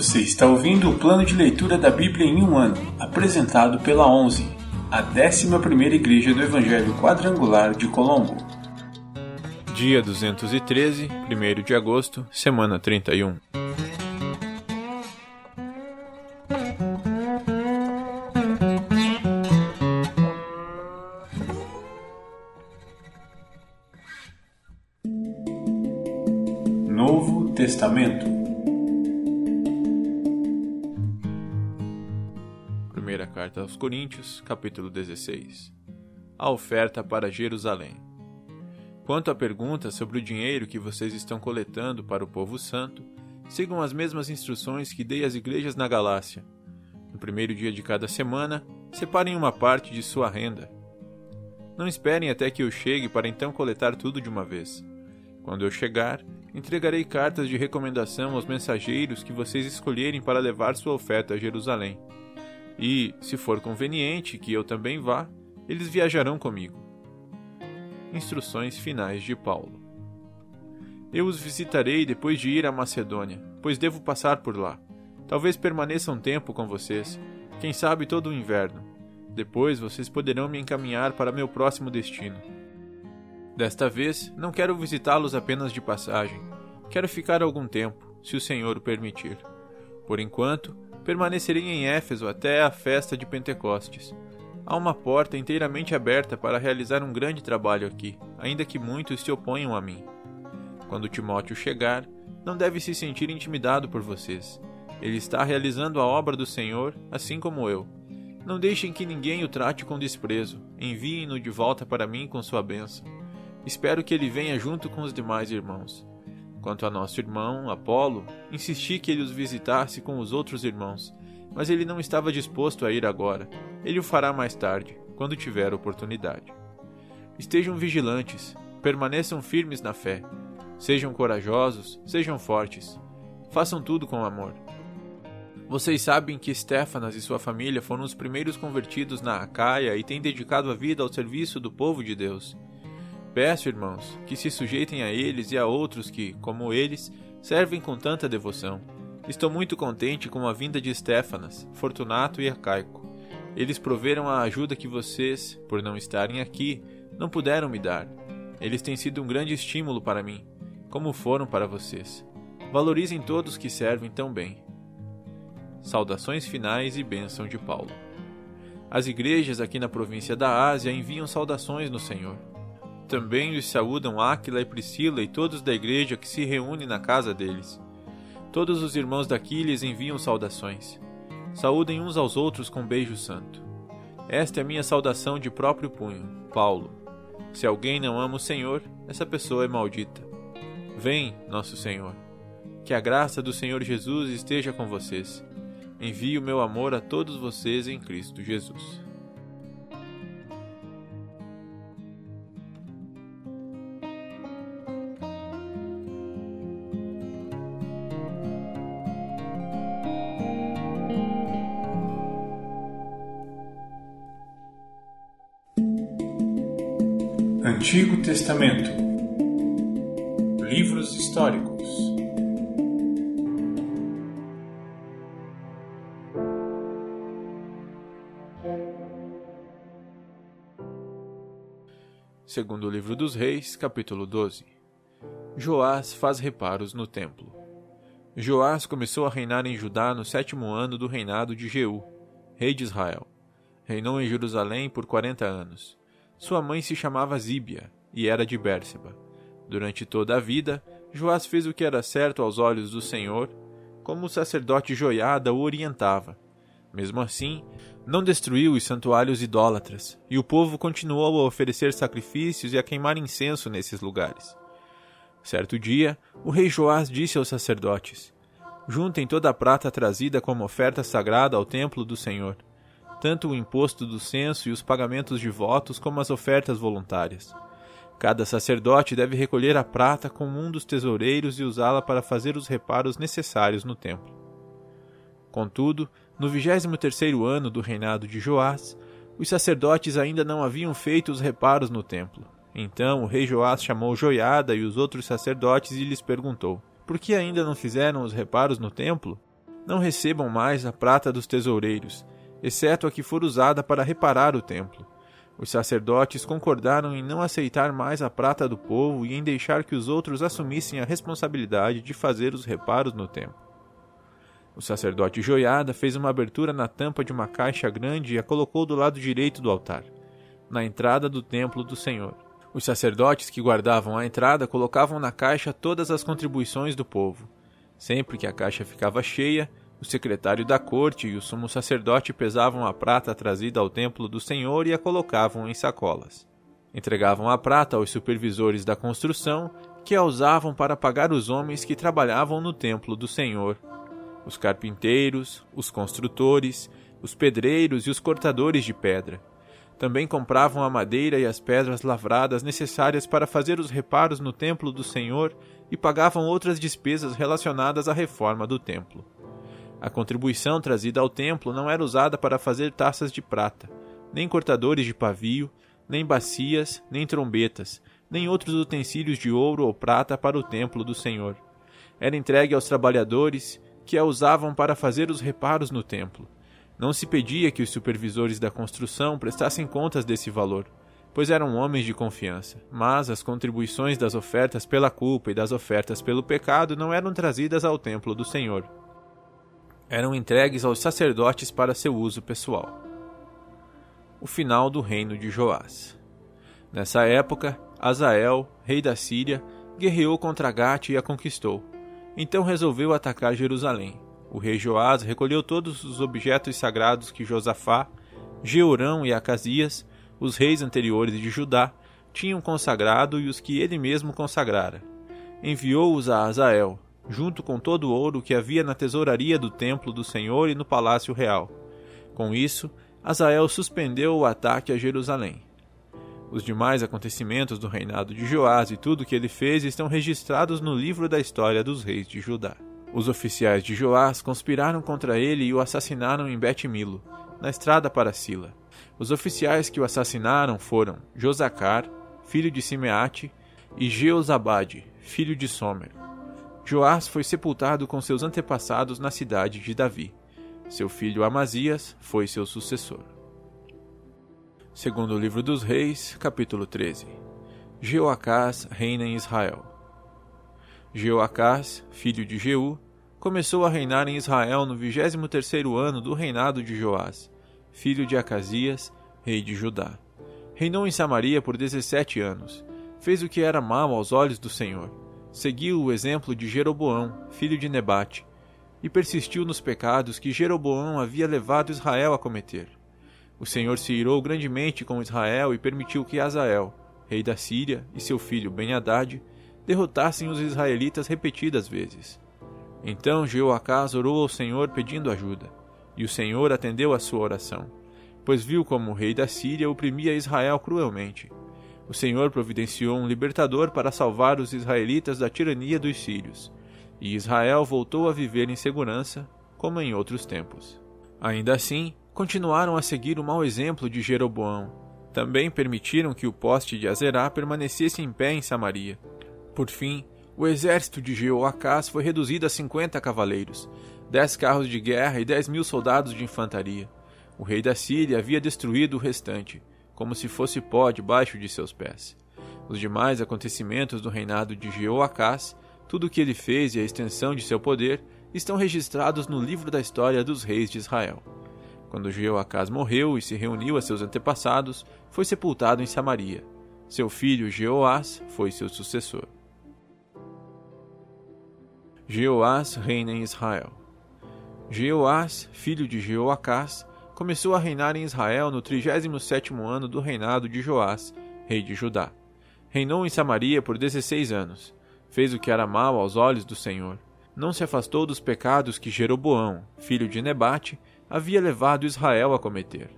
Você está ouvindo o plano de leitura da Bíblia em um ano, apresentado pela 11, a 11ª Igreja do Evangelho Quadrangular de Colombo. Dia 213, 1 de agosto, semana 31. Novo Testamento carta aos Coríntios, capítulo 16. A oferta para Jerusalém. Quanto à pergunta sobre o dinheiro que vocês estão coletando para o povo santo, sigam as mesmas instruções que dei às igrejas na Galácia. No primeiro dia de cada semana, separem uma parte de sua renda. Não esperem até que eu chegue para então coletar tudo de uma vez. Quando eu chegar, entregarei cartas de recomendação aos mensageiros que vocês escolherem para levar sua oferta a Jerusalém. E, se for conveniente que eu também vá, eles viajarão comigo. Instruções finais de Paulo. Eu os visitarei depois de ir à Macedônia, pois devo passar por lá. Talvez permaneça um tempo com vocês, quem sabe todo o inverno. Depois vocês poderão me encaminhar para meu próximo destino. Desta vez, não quero visitá-los apenas de passagem. Quero ficar algum tempo, se o Senhor o permitir. Por enquanto, permanecerei em Éfeso até a festa de Pentecostes. Há uma porta inteiramente aberta para realizar um grande trabalho aqui, ainda que muitos se oponham a mim. Quando Timóteo chegar, não deve se sentir intimidado por vocês. Ele está realizando a obra do Senhor, assim como eu. Não deixem que ninguém o trate com desprezo. Enviem-no de volta para mim com sua bênção. Espero que ele venha junto com os demais irmãos. Quanto a nosso irmão, Apolo, insisti que ele os visitasse com os outros irmãos, mas ele não estava disposto a ir agora. Ele o fará mais tarde, quando tiver oportunidade. Estejam vigilantes, permaneçam firmes na fé. Sejam corajosos, sejam fortes. Façam tudo com amor. Vocês sabem que Stefanas e sua família foram os primeiros convertidos na Acaia e têm dedicado a vida ao serviço do povo de Deus. Peço, irmãos, que se sujeitem a eles e a outros que, como eles, servem com tanta devoção. Estou muito contente com a vinda de Stefanas, Fortunato e Arcaico. Eles proveram a ajuda que vocês, por não estarem aqui, não puderam me dar. Eles têm sido um grande estímulo para mim, como foram para vocês. Valorizem todos que servem tão bem. Saudações finais e bênção de Paulo. As igrejas aqui na província da Ásia enviam saudações no Senhor. Também os saúdam Áquila e Priscila e todos da igreja que se reúne na casa deles. Todos os irmãos daqui lhes enviam saudações. Saúdem uns aos outros com beijo santo. Esta é a minha saudação de próprio punho, Paulo. Se alguém não ama o Senhor, essa pessoa é maldita. Vem, nosso Senhor. Que a graça do Senhor Jesus esteja com vocês. Envio meu amor a todos vocês em Cristo Jesus. Antigo Testamento Livros históricos Segundo o livro dos Reis, capítulo 12. Joás faz reparos no templo. Joás começou a reinar em Judá no sétimo ano do reinado de Jeú, rei de Israel. Reinou em Jerusalém por quarenta anos. Sua mãe se chamava Zíbia e era de Bérseba. Durante toda a vida, Joás fez o que era certo aos olhos do Senhor, como o sacerdote Joiada o orientava. Mesmo assim, não destruiu os santuários idólatras, e o povo continuou a oferecer sacrifícios e a queimar incenso nesses lugares. Certo dia, o rei Joás disse aos sacerdotes: Juntem toda a prata trazida como oferta sagrada ao templo do Senhor tanto o imposto do censo e os pagamentos de votos como as ofertas voluntárias. Cada sacerdote deve recolher a prata com um dos tesoureiros e usá-la para fazer os reparos necessários no templo. Contudo, no vigésimo terceiro ano do reinado de Joás, os sacerdotes ainda não haviam feito os reparos no templo. Então o rei Joás chamou Joiada e os outros sacerdotes e lhes perguntou: Por que ainda não fizeram os reparos no templo? não recebam mais a prata dos tesoureiros, exceto a que for usada para reparar o templo. Os sacerdotes concordaram em não aceitar mais a prata do povo e em deixar que os outros assumissem a responsabilidade de fazer os reparos no templo. O sacerdote Joiada fez uma abertura na tampa de uma caixa grande e a colocou do lado direito do altar, na entrada do templo do Senhor. Os sacerdotes que guardavam a entrada colocavam na caixa todas as contribuições do povo. Sempre que a caixa ficava cheia, o secretário da corte e o sumo sacerdote pesavam a prata trazida ao templo do Senhor e a colocavam em sacolas. Entregavam a prata aos supervisores da construção, que a usavam para pagar os homens que trabalhavam no templo do Senhor, os carpinteiros, os construtores, os pedreiros e os cortadores de pedra. Também compravam a madeira e as pedras lavradas necessárias para fazer os reparos no templo do Senhor e pagavam outras despesas relacionadas à reforma do templo. A contribuição trazida ao templo não era usada para fazer taças de prata, nem cortadores de pavio, nem bacias, nem trombetas, nem outros utensílios de ouro ou prata para o templo do Senhor. Era entregue aos trabalhadores, que a usavam para fazer os reparos no templo. Não se pedia que os supervisores da construção prestassem contas desse valor, pois eram homens de confiança. Mas as contribuições das ofertas pela culpa e das ofertas pelo pecado não eram trazidas ao templo do Senhor eram entregues aos sacerdotes para seu uso pessoal. O final do reino de Joás. Nessa época, Azael, rei da Síria, guerreou contra Gate e a conquistou. Então resolveu atacar Jerusalém. O rei Joás recolheu todos os objetos sagrados que Josafá, Jeorão e Acasias, os reis anteriores de Judá, tinham consagrado e os que ele mesmo consagrara. Enviou-os a Azael, junto com todo o ouro que havia na tesouraria do templo do Senhor e no palácio real. Com isso, Azael suspendeu o ataque a Jerusalém. Os demais acontecimentos do reinado de Joás e tudo o que ele fez estão registrados no livro da história dos reis de Judá. Os oficiais de Joás conspiraram contra ele e o assassinaram em Bet-Milo, na estrada para Sila. Os oficiais que o assassinaram foram Josacar, filho de Simeate, e Jeozabade, filho de Somer. Joás foi sepultado com seus antepassados na cidade de Davi. Seu filho Amazias foi seu sucessor. Segundo o livro dos Reis, capítulo 13. Jeoacás reina em Israel. Jeoacás, filho de Jeú, começou a reinar em Israel no vigésimo terceiro ano do reinado de Joás, filho de Acasias, rei de Judá. Reinou em Samaria por dezessete anos. Fez o que era mal aos olhos do Senhor seguiu o exemplo de Jeroboão, filho de Nebate, e persistiu nos pecados que Jeroboão havia levado Israel a cometer. O Senhor se irou grandemente com Israel e permitiu que Azael, rei da Síria, e seu filho Ben-Hadad derrotassem os israelitas repetidas vezes. Então Jeoacás orou ao Senhor pedindo ajuda, e o Senhor atendeu a sua oração, pois viu como o rei da Síria oprimia Israel cruelmente o Senhor providenciou um libertador para salvar os israelitas da tirania dos sírios, e Israel voltou a viver em segurança, como em outros tempos. Ainda assim, continuaram a seguir o mau exemplo de Jeroboão. Também permitiram que o poste de Azerá permanecesse em pé em Samaria. Por fim, o exército de Jeoacás foi reduzido a cinquenta cavaleiros, dez carros de guerra e dez mil soldados de infantaria. O rei da Síria havia destruído o restante, como se fosse pó debaixo de seus pés. Os demais acontecimentos do reinado de Jeoacás, tudo o que ele fez e a extensão de seu poder, estão registrados no livro da história dos reis de Israel. Quando Jeoacás morreu e se reuniu a seus antepassados, foi sepultado em Samaria. Seu filho Jeoás foi seu sucessor. Jeoás reina em Israel. Jeoás, filho de Jeoacás, começou a reinar em Israel no 37º ano do reinado de Joás, rei de Judá. Reinou em Samaria por 16 anos. Fez o que era mal aos olhos do Senhor. Não se afastou dos pecados que Jeroboão, filho de Nebate, havia levado Israel a cometer.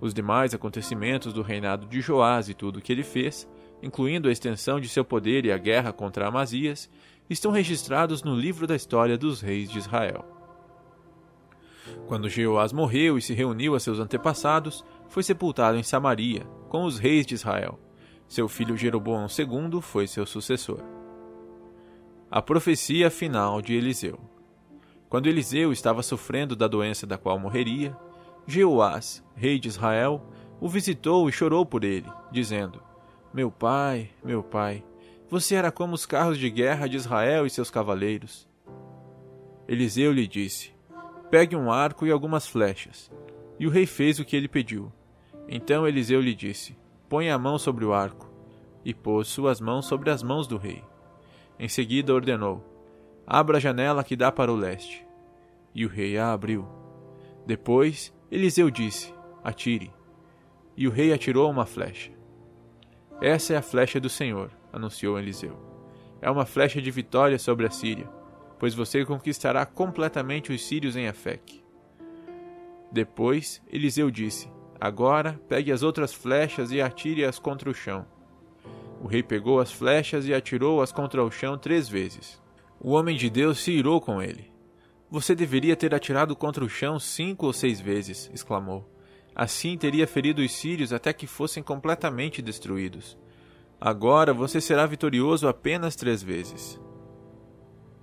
Os demais acontecimentos do reinado de Joás e tudo o que ele fez, incluindo a extensão de seu poder e a guerra contra Amazias, estão registrados no livro da história dos reis de Israel. Quando Jeoás morreu e se reuniu a seus antepassados, foi sepultado em Samaria, com os reis de Israel. Seu filho Jeroboão II foi seu sucessor. A profecia final de Eliseu. Quando Eliseu estava sofrendo da doença da qual morreria, Jeoás, rei de Israel, o visitou e chorou por ele, dizendo: Meu pai, meu pai, você era como os carros de guerra de Israel e seus cavaleiros. Eliseu lhe disse: Pegue um arco e algumas flechas. E o rei fez o que ele pediu. Então Eliseu lhe disse: Põe a mão sobre o arco. E pôs suas mãos sobre as mãos do rei. Em seguida ordenou: Abra a janela que dá para o leste. E o rei a abriu. Depois Eliseu disse: Atire. E o rei atirou uma flecha. Essa é a flecha do Senhor, anunciou Eliseu. É uma flecha de vitória sobre a Síria, pois você conquistará completamente os sírios em Afec. Depois Eliseu disse: Agora pegue as outras flechas e atire-as contra o chão. O rei pegou as flechas e atirou-as contra o chão três vezes. O homem de Deus se irou com ele. Você deveria ter atirado contra o chão cinco ou seis vezes, exclamou. Assim teria ferido os sírios até que fossem completamente destruídos. Agora você será vitorioso apenas três vezes.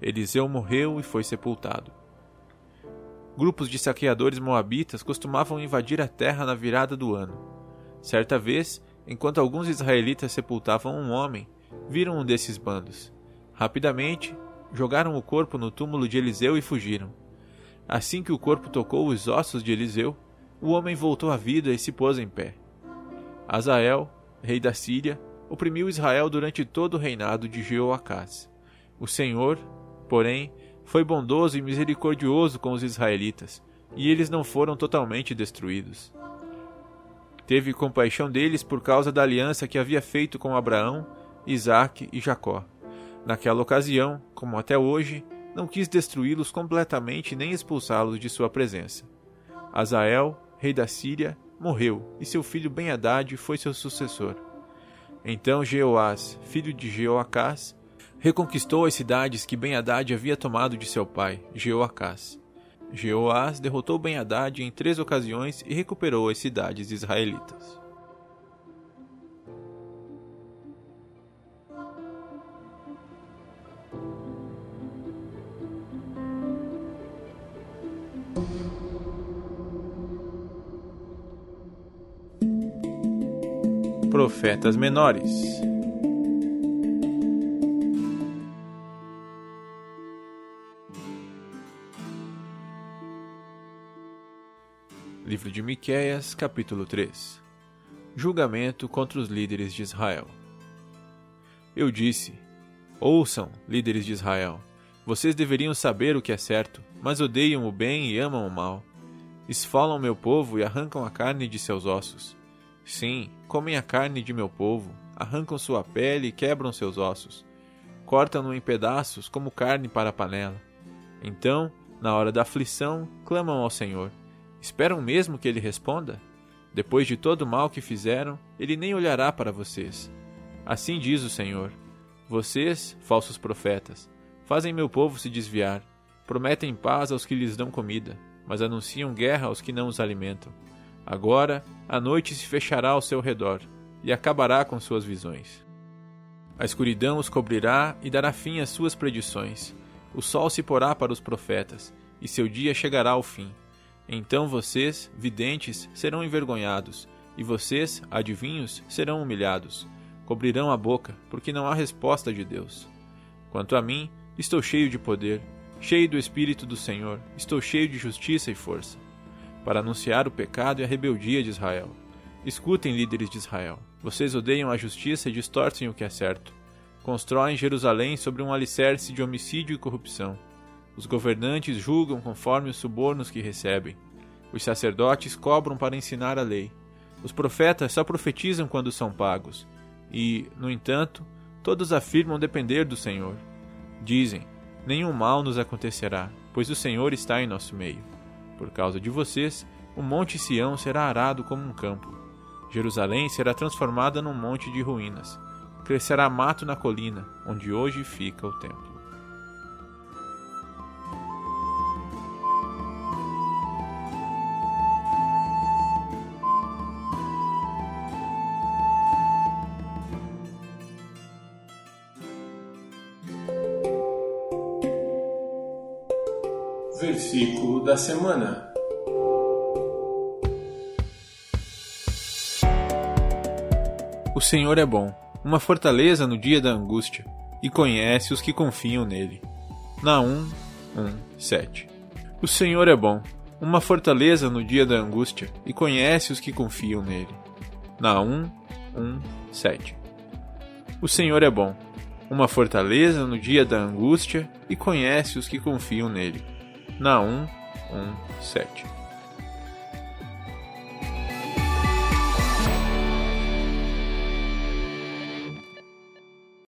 Eliseu morreu e foi sepultado. Grupos de saqueadores moabitas costumavam invadir a terra na virada do ano. Certa vez, enquanto alguns israelitas sepultavam um homem, viram um desses bandos. Rapidamente, jogaram o corpo no túmulo de Eliseu e fugiram. Assim que o corpo tocou os ossos de Eliseu, o homem voltou à vida e se pôs em pé. Azael, rei da Síria, oprimiu Israel durante todo o reinado de Jeoacás. O Senhor, porém, foi bondoso e misericordioso com os israelitas, e eles não foram totalmente destruídos. Teve compaixão deles por causa da aliança que havia feito com Abraão, Isaque e Jacó. Naquela ocasião, como até hoje, não quis destruí-los completamente nem expulsá-los de sua presença. Azael, rei da Síria, morreu, e seu filho Ben-Hadad foi seu sucessor. Então Jeoás, filho de Jeoacás, reconquistou as cidades que Ben-Hadad havia tomado de seu pai, Jeoacás. Jeoás derrotou Ben-Hadad em três ocasiões e recuperou as cidades israelitas. Profetas menores. Livro de Miqueias, capítulo 3. Julgamento contra os líderes de Israel. Eu disse: Ouçam, líderes de Israel, vocês deveriam saber o que é certo, mas odeiam o bem e amam o mal. Esfolam meu povo e arrancam a carne de seus ossos. Sim, comem a carne de meu povo, arrancam sua pele e quebram seus ossos. Cortam-no em pedaços como carne para a panela. Então, na hora da aflição, clamam ao Senhor. Esperam mesmo que ele responda? Depois de todo o mal que fizeram, ele nem olhará para vocês. Assim diz o Senhor: Vocês, falsos profetas, Fazem meu povo se desviar. Prometem paz aos que lhes dão comida, mas anunciam guerra aos que não os alimentam. Agora a noite se fechará ao seu redor e acabará com suas visões. A escuridão os cobrirá e dará fim às suas predições. O sol se porá para os profetas, e seu dia chegará ao fim. Então vocês, videntes, serão envergonhados, e vocês, adivinhos, serão humilhados. Cobrirão a boca, porque não há resposta de Deus. Quanto a mim, Estou cheio de poder, cheio do Espírito do Senhor, estou cheio de justiça e força, para anunciar o pecado e a rebeldia de Israel. Escutem, líderes de Israel. Vocês odeiam a justiça e distorcem o que é certo. Constroem Jerusalém sobre um alicerce de homicídio e corrupção. Os governantes julgam conforme os subornos que recebem. Os sacerdotes cobram para ensinar a lei. Os profetas só profetizam quando são pagos. E, no entanto, todos afirmam depender do Senhor. Dizem: Nenhum mal nos acontecerá, pois o Senhor está em nosso meio. Por causa de vocês, o monte Sião será arado como um campo. Jerusalém será transformada num monte de ruínas. Crescerá mato na colina, onde hoje fica o templo. Da semana. O Senhor é bom, uma fortaleza no dia da angústia, e conhece os que confiam nele. Naum 1, 7 O Senhor é bom, uma fortaleza no dia da angústia, e conhece os que confiam nele. Naum 1, 7 O Senhor é bom, uma fortaleza no dia da angústia, e conhece os que confiam nele. Naum 1, 7